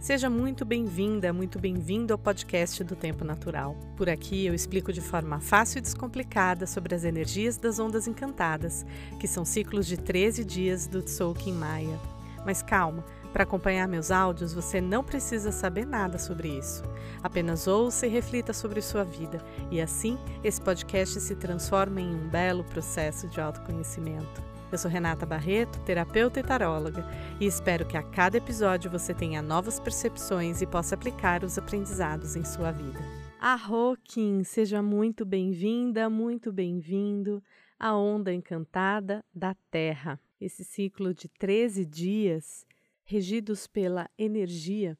Seja muito bem-vinda, muito bem-vindo ao podcast do Tempo Natural. Por aqui eu explico de forma fácil e descomplicada sobre as energias das ondas encantadas, que são ciclos de 13 dias do Tzolk'in Maia. Mas calma, para acompanhar meus áudios você não precisa saber nada sobre isso. Apenas ouça e reflita sobre sua vida, e assim esse podcast se transforma em um belo processo de autoconhecimento. Eu sou Renata Barreto, terapeuta e taróloga, e espero que a cada episódio você tenha novas percepções e possa aplicar os aprendizados em sua vida. Arro, Kim, seja muito bem-vinda, muito bem-vindo à Onda Encantada da Terra. Esse ciclo de 13 dias regidos pela energia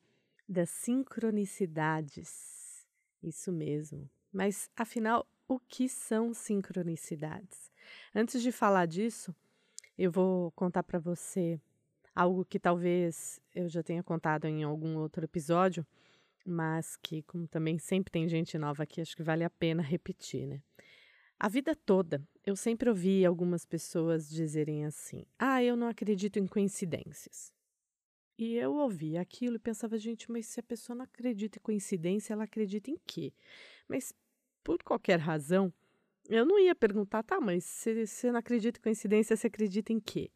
das sincronicidades. Isso mesmo. Mas afinal, o que são sincronicidades? Antes de falar disso, eu vou contar para você algo que talvez eu já tenha contado em algum outro episódio, mas que, como também sempre tem gente nova aqui, acho que vale a pena repetir, né? A vida toda, eu sempre ouvi algumas pessoas dizerem assim: Ah, eu não acredito em coincidências. E eu ouvia aquilo e pensava, gente, mas se a pessoa não acredita em coincidência, ela acredita em quê? Mas por qualquer razão, eu não ia perguntar, tá, mas se você não acredita em coincidência, você acredita em quê?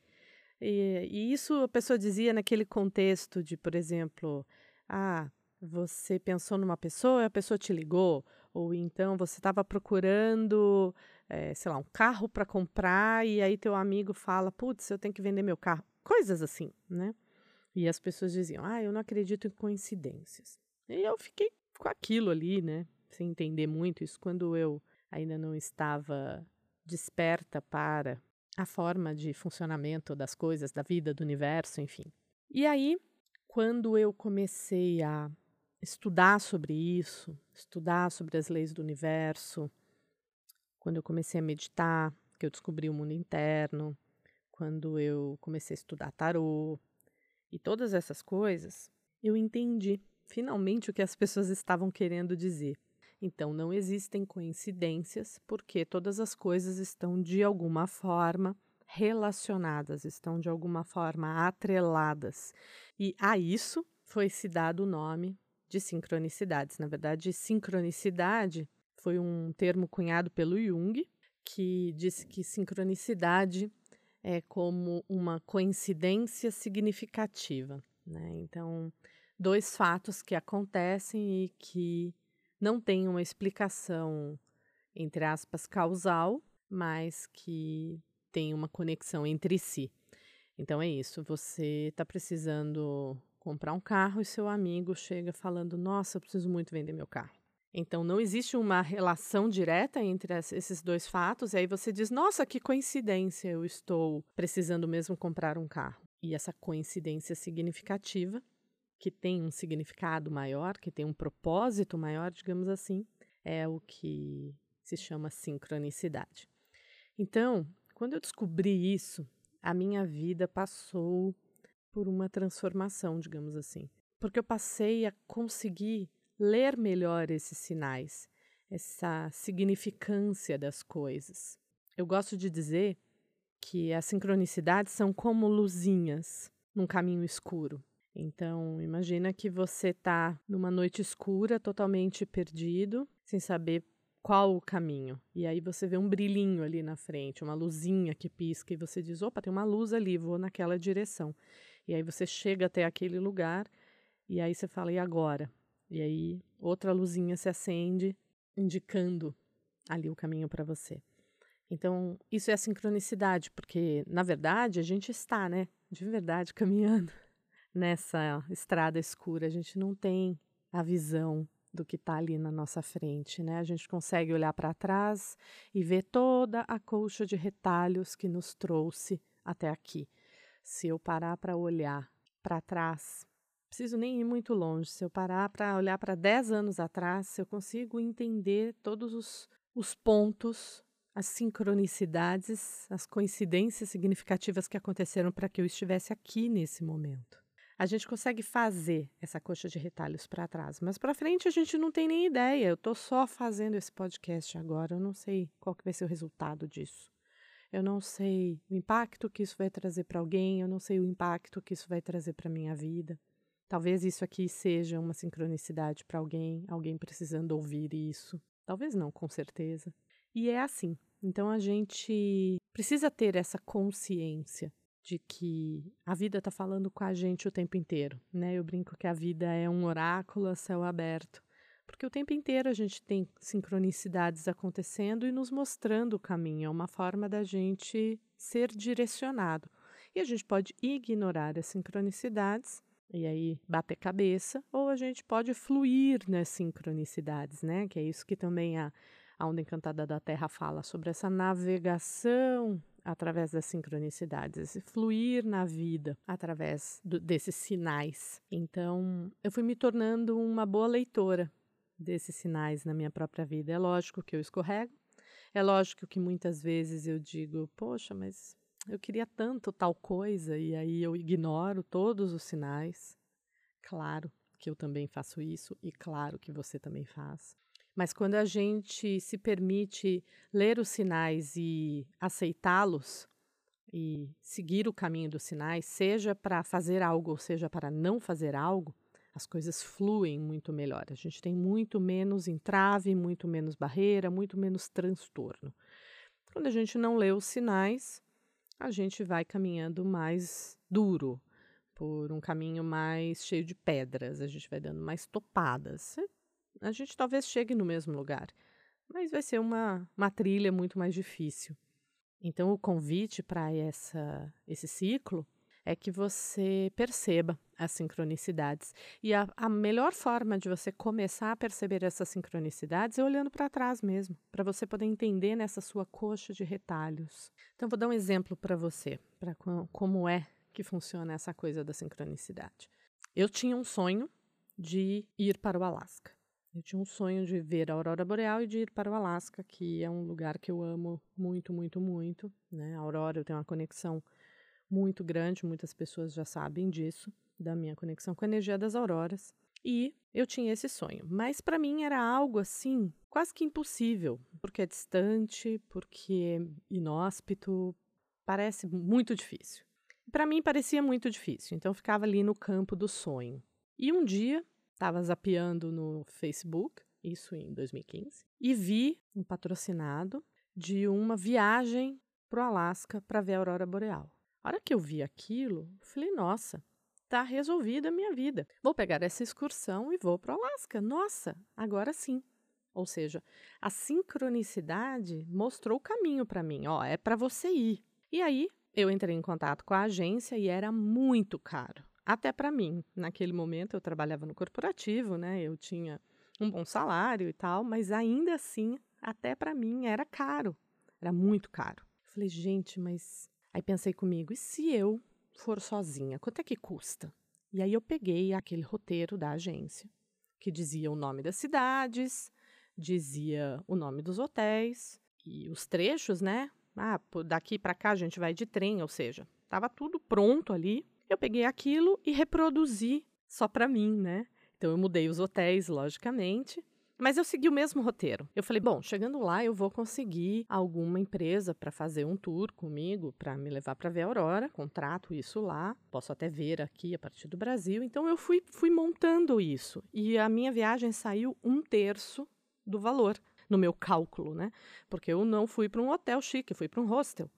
E, e isso a pessoa dizia naquele contexto de, por exemplo, ah, você pensou numa pessoa e a pessoa te ligou, ou então você estava procurando, é, sei lá, um carro para comprar e aí teu amigo fala, putz, eu tenho que vender meu carro. Coisas assim, né? E as pessoas diziam, ah, eu não acredito em coincidências. E eu fiquei com aquilo ali, né? Sem entender muito isso. Quando eu ainda não estava desperta para a forma de funcionamento das coisas, da vida, do universo, enfim. E aí, quando eu comecei a estudar sobre isso, estudar sobre as leis do universo, quando eu comecei a meditar, que eu descobri o mundo interno, quando eu comecei a estudar tarô e todas essas coisas, eu entendi finalmente o que as pessoas estavam querendo dizer. Então, não existem coincidências, porque todas as coisas estão de alguma forma relacionadas, estão de alguma forma atreladas. E a isso foi se dado o nome de sincronicidades. Na verdade, sincronicidade foi um termo cunhado pelo Jung, que disse que sincronicidade é como uma coincidência significativa. Né? Então, dois fatos que acontecem e que não tem uma explicação, entre aspas, causal, mas que tem uma conexão entre si. Então é isso, você está precisando comprar um carro e seu amigo chega falando: Nossa, eu preciso muito vender meu carro. Então não existe uma relação direta entre esses dois fatos, e aí você diz: Nossa, que coincidência, eu estou precisando mesmo comprar um carro. E essa coincidência significativa que tem um significado maior, que tem um propósito maior, digamos assim, é o que se chama sincronicidade. Então, quando eu descobri isso, a minha vida passou por uma transformação, digamos assim, porque eu passei a conseguir ler melhor esses sinais, essa significância das coisas. Eu gosto de dizer que as sincronicidades são como luzinhas num caminho escuro. Então, imagina que você está numa noite escura, totalmente perdido, sem saber qual o caminho. E aí você vê um brilhinho ali na frente, uma luzinha que pisca e você diz: "Opa, tem uma luz ali, vou naquela direção". E aí você chega até aquele lugar e aí você fala: "E agora?". E aí outra luzinha se acende, indicando ali o caminho para você. Então, isso é a sincronicidade, porque na verdade a gente está, né, de verdade caminhando nessa estrada escura, a gente não tem a visão do que está ali na nossa frente, né? A gente consegue olhar para trás e ver toda a colcha de retalhos que nos trouxe até aqui. Se eu parar para olhar para trás, preciso nem ir muito longe. Se eu parar para olhar para 10 anos atrás, eu consigo entender todos os, os pontos, as sincronicidades, as coincidências significativas que aconteceram para que eu estivesse aqui nesse momento a gente consegue fazer essa coxa de retalhos para trás, mas para frente a gente não tem nem ideia. Eu estou só fazendo esse podcast agora, eu não sei qual que vai ser o resultado disso. Eu não sei o impacto que isso vai trazer para alguém, eu não sei o impacto que isso vai trazer para minha vida. Talvez isso aqui seja uma sincronicidade para alguém, alguém precisando ouvir isso. Talvez não, com certeza. E é assim. Então a gente precisa ter essa consciência de que a vida está falando com a gente o tempo inteiro, né? Eu brinco que a vida é um oráculo a céu aberto, porque o tempo inteiro a gente tem sincronicidades acontecendo e nos mostrando o caminho, é uma forma da gente ser direcionado. E a gente pode ignorar as sincronicidades e aí bater cabeça, ou a gente pode fluir nas sincronicidades, né? Que é isso que também a, a Onda Encantada da Terra fala sobre essa navegação através das sincronicidades, fluir na vida através do, desses sinais. Então, eu fui me tornando uma boa leitora desses sinais na minha própria vida. É lógico que eu escorrego, é lógico que muitas vezes eu digo, poxa, mas eu queria tanto tal coisa e aí eu ignoro todos os sinais. Claro que eu também faço isso e claro que você também faz. Mas quando a gente se permite ler os sinais e aceitá-los e seguir o caminho dos sinais, seja para fazer algo ou seja para não fazer algo, as coisas fluem muito melhor. A gente tem muito menos entrave, muito menos barreira, muito menos transtorno. Quando a gente não lê os sinais, a gente vai caminhando mais duro, por um caminho mais cheio de pedras, a gente vai dando mais topadas a gente talvez chegue no mesmo lugar, mas vai ser uma, uma trilha muito mais difícil. Então, o convite para esse ciclo é que você perceba as sincronicidades. E a, a, melhor forma de você começar a perceber essas sincronicidades é olhando para trás mesmo, para você poder entender nessa sua coxa de retalhos. Então, vou dar um exemplo para você, para como é que funciona essa coisa da sincronicidade. Eu tinha um sonho de ir para o Alasca. Eu tinha um sonho de ver a aurora boreal e de ir para o Alasca, que é um lugar que eu amo muito, muito, muito. Né? A aurora, eu tenho uma conexão muito grande, muitas pessoas já sabem disso, da minha conexão com a energia das auroras. E eu tinha esse sonho, mas para mim era algo assim, quase que impossível, porque é distante, porque é inóspito, parece muito difícil. Para mim parecia muito difícil, então eu ficava ali no campo do sonho. E um dia Estava zapeando no Facebook, isso em 2015, e vi um patrocinado de uma viagem para o Alasca para ver a aurora boreal. A hora que eu vi aquilo, falei, nossa, tá resolvida a minha vida. Vou pegar essa excursão e vou para o Alasca. Nossa, agora sim. Ou seja, a sincronicidade mostrou o caminho para mim. Ó, é para você ir. E aí eu entrei em contato com a agência e era muito caro até para mim. Naquele momento eu trabalhava no corporativo, né? Eu tinha um bom salário e tal, mas ainda assim, até para mim era caro. Era muito caro. falei, gente, mas aí pensei comigo, e se eu for sozinha, quanto é que custa? E aí eu peguei aquele roteiro da agência, que dizia o nome das cidades, dizia o nome dos hotéis e os trechos, né? Ah, daqui para cá a gente vai de trem, ou seja, estava tudo pronto ali eu peguei aquilo e reproduzi só para mim, né? Então eu mudei os hotéis, logicamente, mas eu segui o mesmo roteiro. Eu falei, bom, chegando lá eu vou conseguir alguma empresa para fazer um tour comigo, para me levar para ver a aurora. Contrato isso lá, posso até ver aqui a partir do Brasil. Então eu fui, fui montando isso e a minha viagem saiu um terço do valor no meu cálculo, né? Porque eu não fui para um hotel chique, fui para um hostel.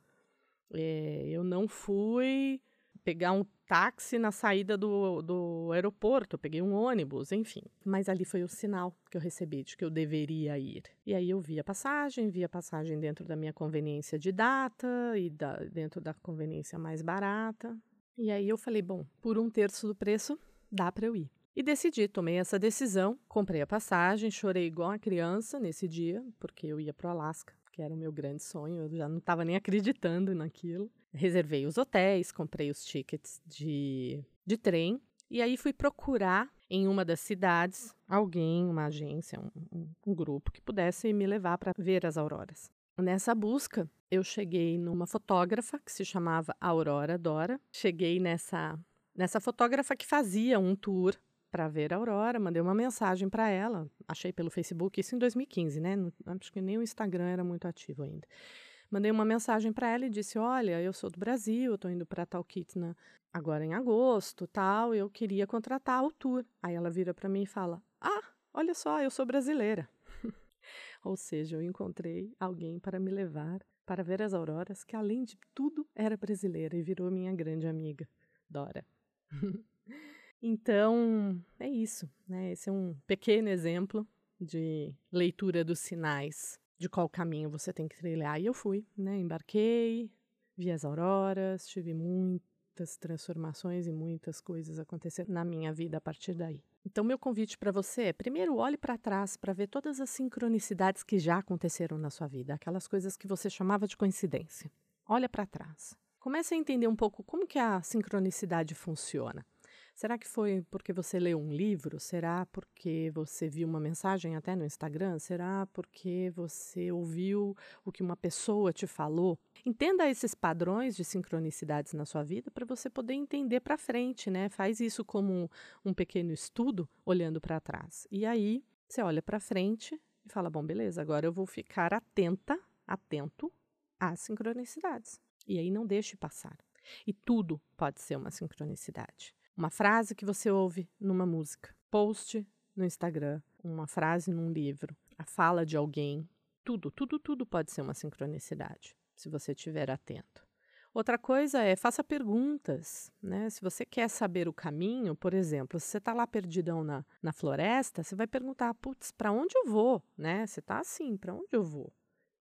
É, eu não fui pegar um táxi na saída do, do aeroporto, peguei um ônibus, enfim. Mas ali foi o sinal que eu recebi de que eu deveria ir. E aí eu vi a passagem, vi a passagem dentro da minha conveniência de data e da, dentro da conveniência mais barata. E aí eu falei, bom, por um terço do preço, dá para eu ir. E decidi, tomei essa decisão, comprei a passagem, chorei igual uma criança nesse dia, porque eu ia para o Alasca, que era o meu grande sonho, eu já não estava nem acreditando naquilo reservei os hotéis, comprei os tickets de, de trem e aí fui procurar em uma das cidades alguém, uma agência, um, um, grupo que pudesse me levar para ver as auroras. Nessa busca, eu cheguei numa fotógrafa que se chamava Aurora Dora. Cheguei nessa, nessa fotógrafa que fazia um tour para ver a aurora, mandei uma mensagem para ela, achei pelo Facebook, isso em 2015, né? Acho que nem o Instagram era muito ativo ainda. Mandei uma mensagem para ela e disse: Olha, eu sou do Brasil, eu tô indo para Talkeetna agora em agosto, tal, eu queria contratar o tour. Aí ela vira para mim e fala: Ah, olha só, eu sou brasileira. Ou seja, eu encontrei alguém para me levar para ver as auroras, que além de tudo era brasileira e virou minha grande amiga, Dora. então, é isso, né? Esse é um pequeno exemplo de leitura dos sinais de qual caminho você tem que trilhar. E eu fui, né? Embarquei, vi as auroras, tive muitas transformações e muitas coisas acontecendo na minha vida a partir daí. Então, meu convite para você é: primeiro, olhe para trás para ver todas as sincronicidades que já aconteceram na sua vida, aquelas coisas que você chamava de coincidência. Olha para trás. Comece a entender um pouco como que a sincronicidade funciona. Será que foi porque você leu um livro? Será porque você viu uma mensagem até no Instagram? Será porque você ouviu o que uma pessoa te falou? Entenda esses padrões de sincronicidades na sua vida para você poder entender para frente, né? Faz isso como um pequeno estudo, olhando para trás. E aí você olha para frente e fala: bom, beleza, agora eu vou ficar atenta, atento às sincronicidades. E aí não deixe passar. E tudo pode ser uma sincronicidade. Uma frase que você ouve numa música, post no Instagram, uma frase num livro, a fala de alguém, tudo, tudo, tudo pode ser uma sincronicidade, se você estiver atento. Outra coisa é faça perguntas, né? Se você quer saber o caminho, por exemplo, se você está lá perdidão na, na floresta, você vai perguntar, putz, para onde eu vou, né? Você está assim, para onde eu vou?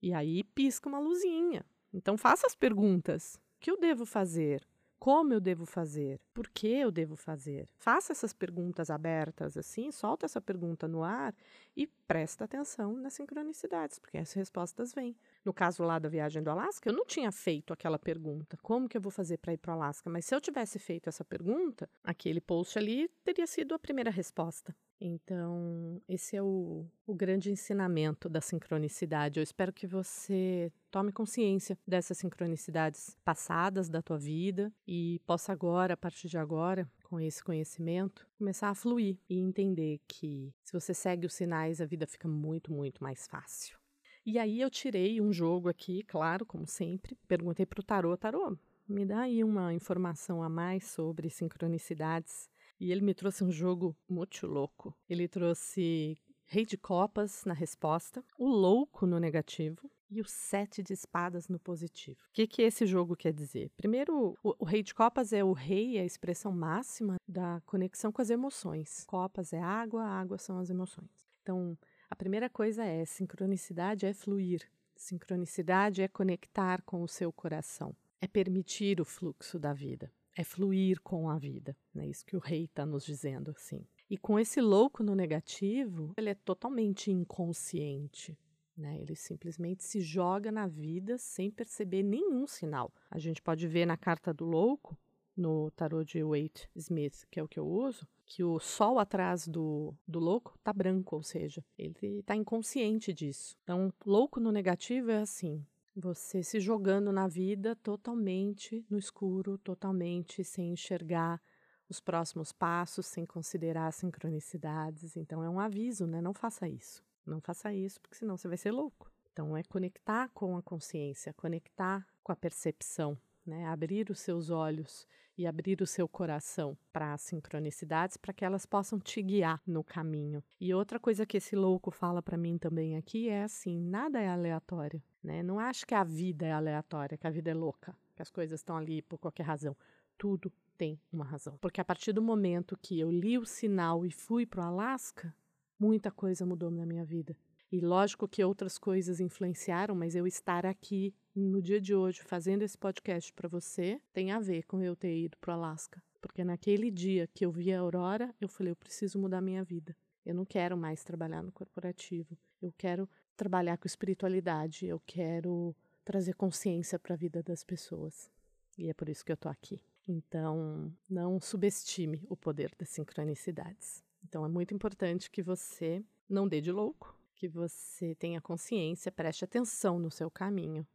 E aí pisca uma luzinha. Então faça as perguntas. O que eu devo fazer? Como eu devo fazer? Por que eu devo fazer? Faça essas perguntas abertas assim, solta essa pergunta no ar e presta atenção nas sincronicidades, porque as respostas vêm. No caso lá da viagem do Alasca, eu não tinha feito aquela pergunta: como que eu vou fazer para ir para o Alasca? Mas se eu tivesse feito essa pergunta, aquele post ali teria sido a primeira resposta. Então, esse é o, o grande ensinamento da sincronicidade. Eu espero que você tome consciência dessas sincronicidades passadas da tua vida e possa agora, a partir de agora, com esse conhecimento, começar a fluir e entender que se você segue os sinais, a vida fica muito, muito mais fácil. E aí eu tirei um jogo aqui, claro, como sempre, perguntei para o tarô, tarô, me dá aí uma informação a mais sobre sincronicidades e ele me trouxe um jogo muito louco. Ele trouxe Rei de Copas na resposta, o Louco no negativo e o Sete de Espadas no positivo. O que, que esse jogo quer dizer? Primeiro, o, o Rei de Copas é o rei, é a expressão máxima da conexão com as emoções. Copas é água, água são as emoções. Então, a primeira coisa é sincronicidade é fluir. Sincronicidade é conectar com o seu coração, é permitir o fluxo da vida é fluir com a vida. É isso que o rei está nos dizendo assim. E com esse louco no negativo, ele é totalmente inconsciente. Né? Ele simplesmente se joga na vida sem perceber nenhum sinal. A gente pode ver na carta do louco, no tarô de Waite Smith, que é o que eu uso, que o sol atrás do, do louco tá branco, ou seja, ele está inconsciente disso. Então, louco no negativo é assim: você se jogando na vida totalmente no escuro, totalmente sem enxergar os próximos passos, sem considerar sincronicidades. Então é um aviso, né? Não faça isso. Não faça isso, porque senão você vai ser louco. Então é conectar com a consciência, conectar com a percepção, né? Abrir os seus olhos e abrir o seu coração para as sincronicidades, para que elas possam te guiar no caminho. E outra coisa que esse louco fala para mim também aqui é assim: nada é aleatório. Né? Não acho que a vida é aleatória, que a vida é louca, que as coisas estão ali por qualquer razão. Tudo tem uma razão. Porque a partir do momento que eu li o sinal e fui para o Alasca, muita coisa mudou na minha vida. E lógico que outras coisas influenciaram, mas eu estar aqui no dia de hoje fazendo esse podcast para você tem a ver com eu ter ido para o Alasca. Porque naquele dia que eu vi a aurora, eu falei, eu preciso mudar minha vida. Eu não quero mais trabalhar no corporativo. Eu quero trabalhar com espiritualidade, eu quero trazer consciência para a vida das pessoas. E é por isso que eu estou aqui. Então, não subestime o poder das sincronicidades. Então, é muito importante que você não dê de louco, que você tenha consciência, preste atenção no seu caminho,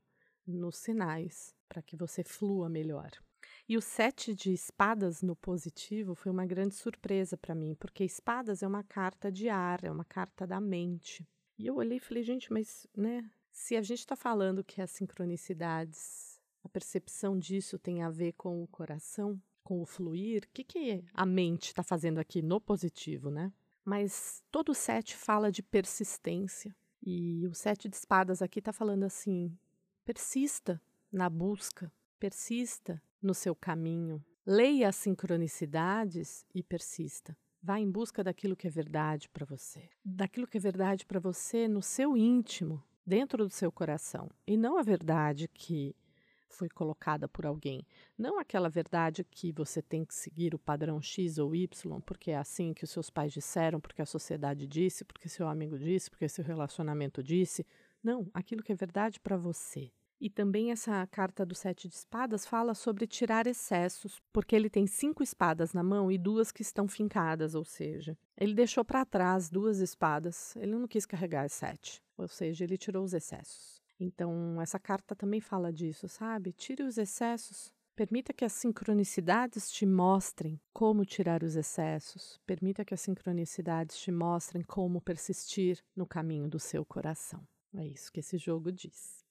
nos sinais, para que você flua melhor. E o sete de espadas no positivo foi uma grande surpresa para mim, porque espadas é uma carta de ar, é uma carta da mente. E eu olhei e falei, gente, mas, né? Se a gente está falando que as sincronicidades, a percepção disso tem a ver com o coração, com o fluir, o que, que a mente está fazendo aqui no positivo, né? Mas todo o sete fala de persistência. E o sete de espadas aqui está falando assim: persista na busca, persista no seu caminho, leia as sincronicidades e persista. Vá em busca daquilo que é verdade para você, daquilo que é verdade para você no seu íntimo, dentro do seu coração, e não a verdade que foi colocada por alguém. Não aquela verdade que você tem que seguir o padrão X ou Y, porque é assim que os seus pais disseram, porque a sociedade disse, porque seu amigo disse, porque seu relacionamento disse. Não, aquilo que é verdade para você. E também essa carta do Sete de Espadas fala sobre tirar excessos, porque ele tem cinco espadas na mão e duas que estão fincadas, ou seja, ele deixou para trás duas espadas, ele não quis carregar as sete, ou seja, ele tirou os excessos. Então, essa carta também fala disso, sabe? Tire os excessos. Permita que as sincronicidades te mostrem como tirar os excessos. Permita que as sincronicidades te mostrem como persistir no caminho do seu coração. É isso que esse jogo diz.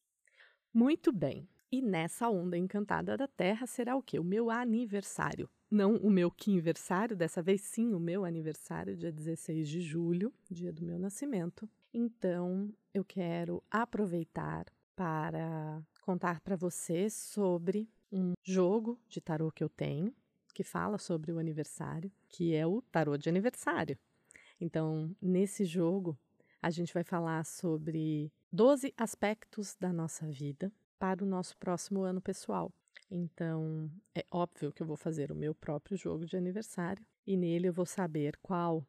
Muito bem. E nessa onda encantada da Terra será o quê? O meu aniversário. Não o meu aniversário, dessa vez sim o meu aniversário, dia 16 de julho, dia do meu nascimento. Então, eu quero aproveitar para contar para você sobre um jogo de tarô que eu tenho, que fala sobre o aniversário, que é o tarô de aniversário. Então, nesse jogo, a gente vai falar sobre 12 aspectos da nossa vida para o nosso próximo ano pessoal. Então, é óbvio que eu vou fazer o meu próprio jogo de aniversário e nele eu vou saber qual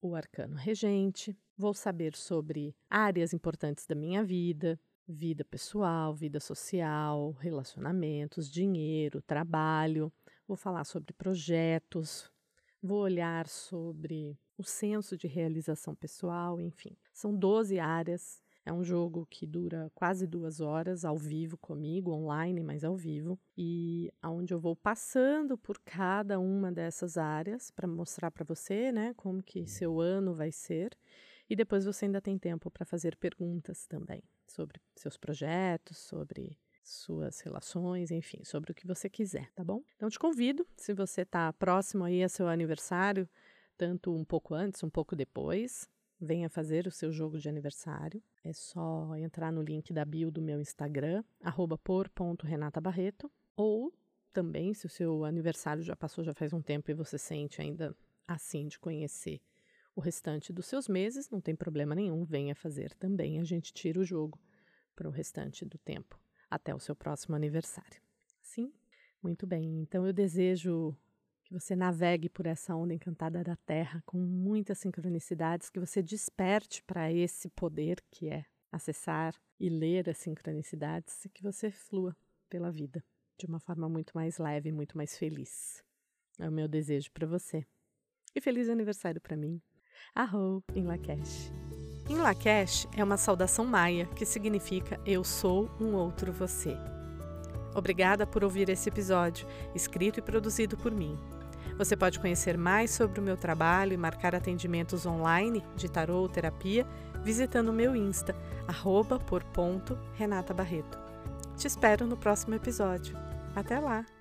o arcano regente, vou saber sobre áreas importantes da minha vida, vida pessoal, vida social, relacionamentos, dinheiro, trabalho. Vou falar sobre projetos, vou olhar sobre o senso de realização pessoal, enfim. São 12 áreas é um jogo que dura quase duas horas ao vivo comigo, online, mas ao vivo, e aonde eu vou passando por cada uma dessas áreas para mostrar para você, né, como que seu ano vai ser. E depois você ainda tem tempo para fazer perguntas também sobre seus projetos, sobre suas relações, enfim, sobre o que você quiser, tá bom? Então te convido, se você está próximo aí a seu aniversário, tanto um pouco antes, um pouco depois, venha fazer o seu jogo de aniversário. É só entrar no link da bio do meu Instagram, por.renatabarreto, ou também, se o seu aniversário já passou, já faz um tempo e você sente ainda assim de conhecer o restante dos seus meses, não tem problema nenhum, venha fazer também. A gente tira o jogo para o restante do tempo, até o seu próximo aniversário. Sim? Muito bem. Então eu desejo que você navegue por essa onda encantada da Terra com muitas sincronicidades, que você desperte para esse poder que é acessar e ler as sincronicidades e que você flua pela vida de uma forma muito mais leve, muito mais feliz. É o meu desejo para você. E feliz aniversário para mim. Arro em Lakesh. Em Lakesh é uma saudação maia que significa eu sou um outro você. Obrigada por ouvir esse episódio, escrito e produzido por mim. Você pode conhecer mais sobre o meu trabalho e marcar atendimentos online de tarô ou terapia visitando o meu Insta, arroba por ponto Renata Barreto. Te espero no próximo episódio. Até lá!